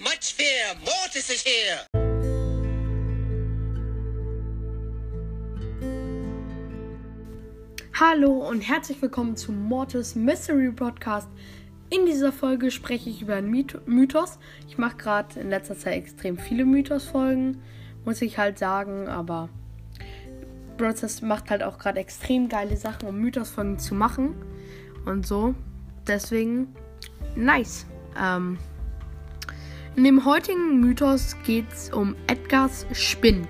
much fear. Mortis is here. Hallo und herzlich willkommen zum Mortis Mystery Podcast. In dieser Folge spreche ich über einen Myth- Mythos. Ich mache gerade in letzter Zeit extrem viele Mythos-Folgen, muss ich halt sagen, aber Brothers macht halt auch gerade extrem geile Sachen, um Mythos-Folgen zu machen und so. Deswegen nice. Ähm, in dem heutigen Mythos geht es um Edgars Spind.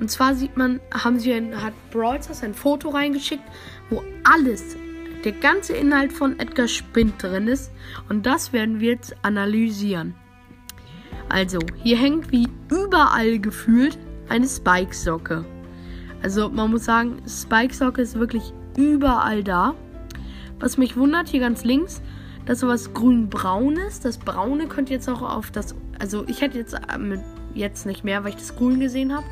Und zwar sieht man, haben sie ein, hat Brawl ein Foto reingeschickt, wo alles, der ganze Inhalt von Edgar Spind drin ist. Und das werden wir jetzt analysieren. Also, hier hängt wie überall gefühlt eine Spike-Socke. Also, man muss sagen, Spike-Socke ist wirklich überall da. Was mich wundert, hier ganz links, dass sowas grün-braunes. Das Braune könnte jetzt auch auf das. Also, ich hätte jetzt ähm, jetzt nicht mehr, weil ich das Grün gesehen habe.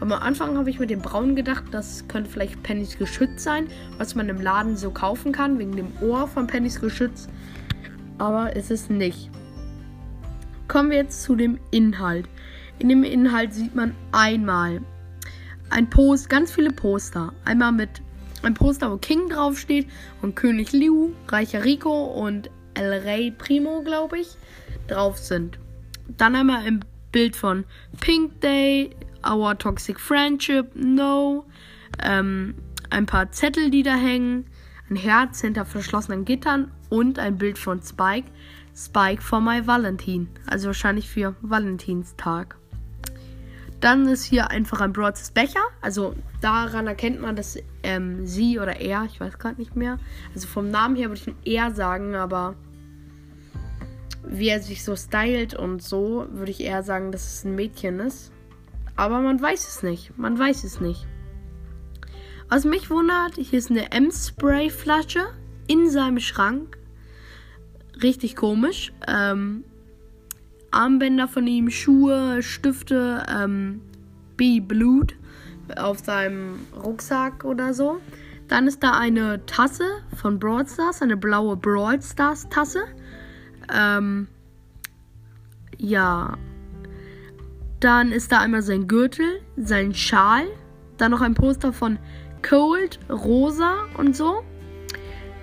Aber am Anfang habe ich mit dem Braun gedacht, das könnte vielleicht Pennys Geschütz sein, was man im Laden so kaufen kann, wegen dem Ohr von Pennys Geschütz. Aber es ist nicht. Kommen wir jetzt zu dem Inhalt. In dem Inhalt sieht man einmal ein Post, ganz viele Poster. Einmal mit ein Poster, wo King draufsteht und König Liu, Reicher Rico und El Rey Primo, glaube ich, drauf sind. Dann einmal ein Bild von Pink Day, Our Toxic Friendship, No, ähm, ein paar Zettel, die da hängen, ein Herz hinter verschlossenen Gittern und ein Bild von Spike. Spike for my Valentin, also wahrscheinlich für Valentinstag. Dann ist hier einfach ein Broads Becher. Also daran erkennt man, dass ähm, sie oder er, ich weiß gerade nicht mehr. Also vom Namen her würde ich ein er sagen, aber wie er sich so stylt und so, würde ich eher sagen, dass es ein Mädchen ist. Aber man weiß es nicht. Man weiß es nicht. Was mich wundert, hier ist eine M-Spray-Flasche in seinem Schrank. Richtig komisch. Ähm, Armbänder von ihm, Schuhe, Stifte, ähm, B-Blut auf seinem Rucksack oder so. Dann ist da eine Tasse von Brawl Stars, eine blaue Brawl Stars Tasse. Ähm, ja. Dann ist da einmal sein Gürtel, sein Schal. Dann noch ein Poster von Cold, Rosa und so.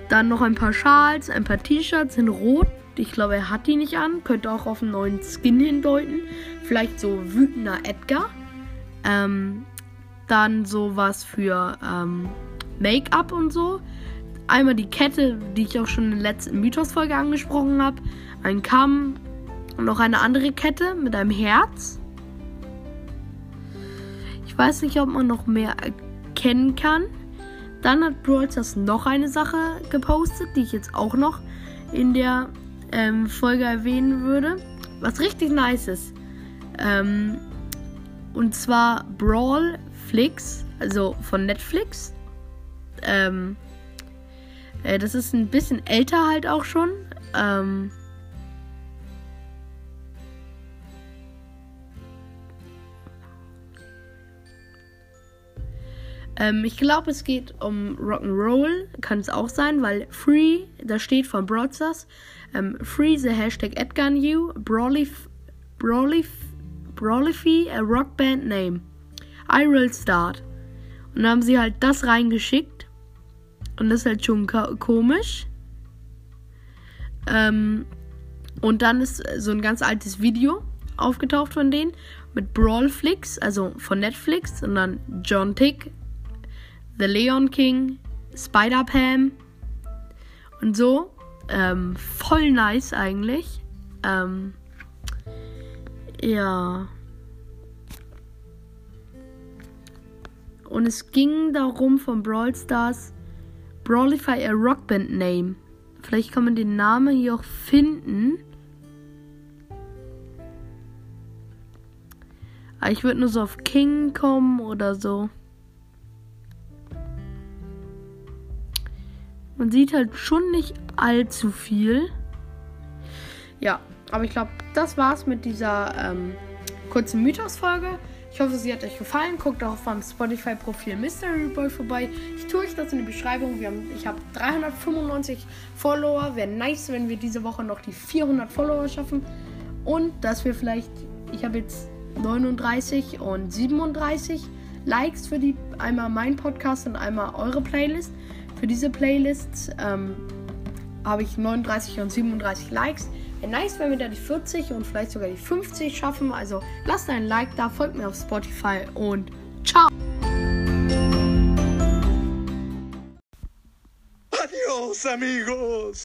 Dann noch ein paar Schals, ein paar T-Shirts in Rot. Ich glaube, er hat die nicht an. Könnte auch auf einen neuen Skin hindeuten. Vielleicht so wütender Edgar. Ähm, dann sowas für ähm, Make-up und so. Einmal die Kette, die ich auch schon in der letzten Mythos-Folge angesprochen habe. Ein Kamm und noch eine andere Kette mit einem Herz. Ich weiß nicht, ob man noch mehr erkennen kann. Dann hat Brawl noch eine Sache gepostet, die ich jetzt auch noch in der ähm, Folge erwähnen würde. Was richtig nice ist. Ähm, und zwar Brawl Flix, also von Netflix. Ähm, äh, das ist ein bisschen älter halt auch schon. Ähm, ähm, ich glaube, es geht um Rock'n'Roll. Kann es auch sein, weil Free, da steht von Broadstars. Ähm, free the Hashtag Edgar New. Brawly, Brawly, Brawlify, a rock band name. I will start. Und dann haben sie halt das reingeschickt. Und das ist halt schon komisch. Ähm, und dann ist so ein ganz altes Video aufgetaucht von denen mit Brawlflix, also von Netflix, und dann John Tick, The Leon King, Spider-Pam und so. Ähm, voll nice eigentlich. Ähm, ja. Und es ging darum von Brawl Stars Brawlify a Rockband Name. Vielleicht kann man den Namen hier auch finden. Aber ich würde nur so auf King kommen oder so. Man sieht halt schon nicht allzu viel. Ja, aber ich glaube, das war's mit dieser ähm, kurzen Mythos-Folge. Ich hoffe, sie hat euch gefallen. Guckt auch auf meinem Spotify-Profil Mystery Boy vorbei. Ich tue euch das in die Beschreibung. Haben, ich habe 395 Follower. Wäre nice, wenn wir diese Woche noch die 400 Follower schaffen. Und dass wir vielleicht, ich habe jetzt 39 und 37 Likes für die, einmal mein Podcast und einmal eure Playlist. Für diese Playlists ähm, habe ich 39 und 37 Likes. Wäre nice, wenn wir da die 40 und vielleicht sogar die 50 schaffen. Also lasst ein Like da, folgt mir auf Spotify und ciao. Adios, amigos.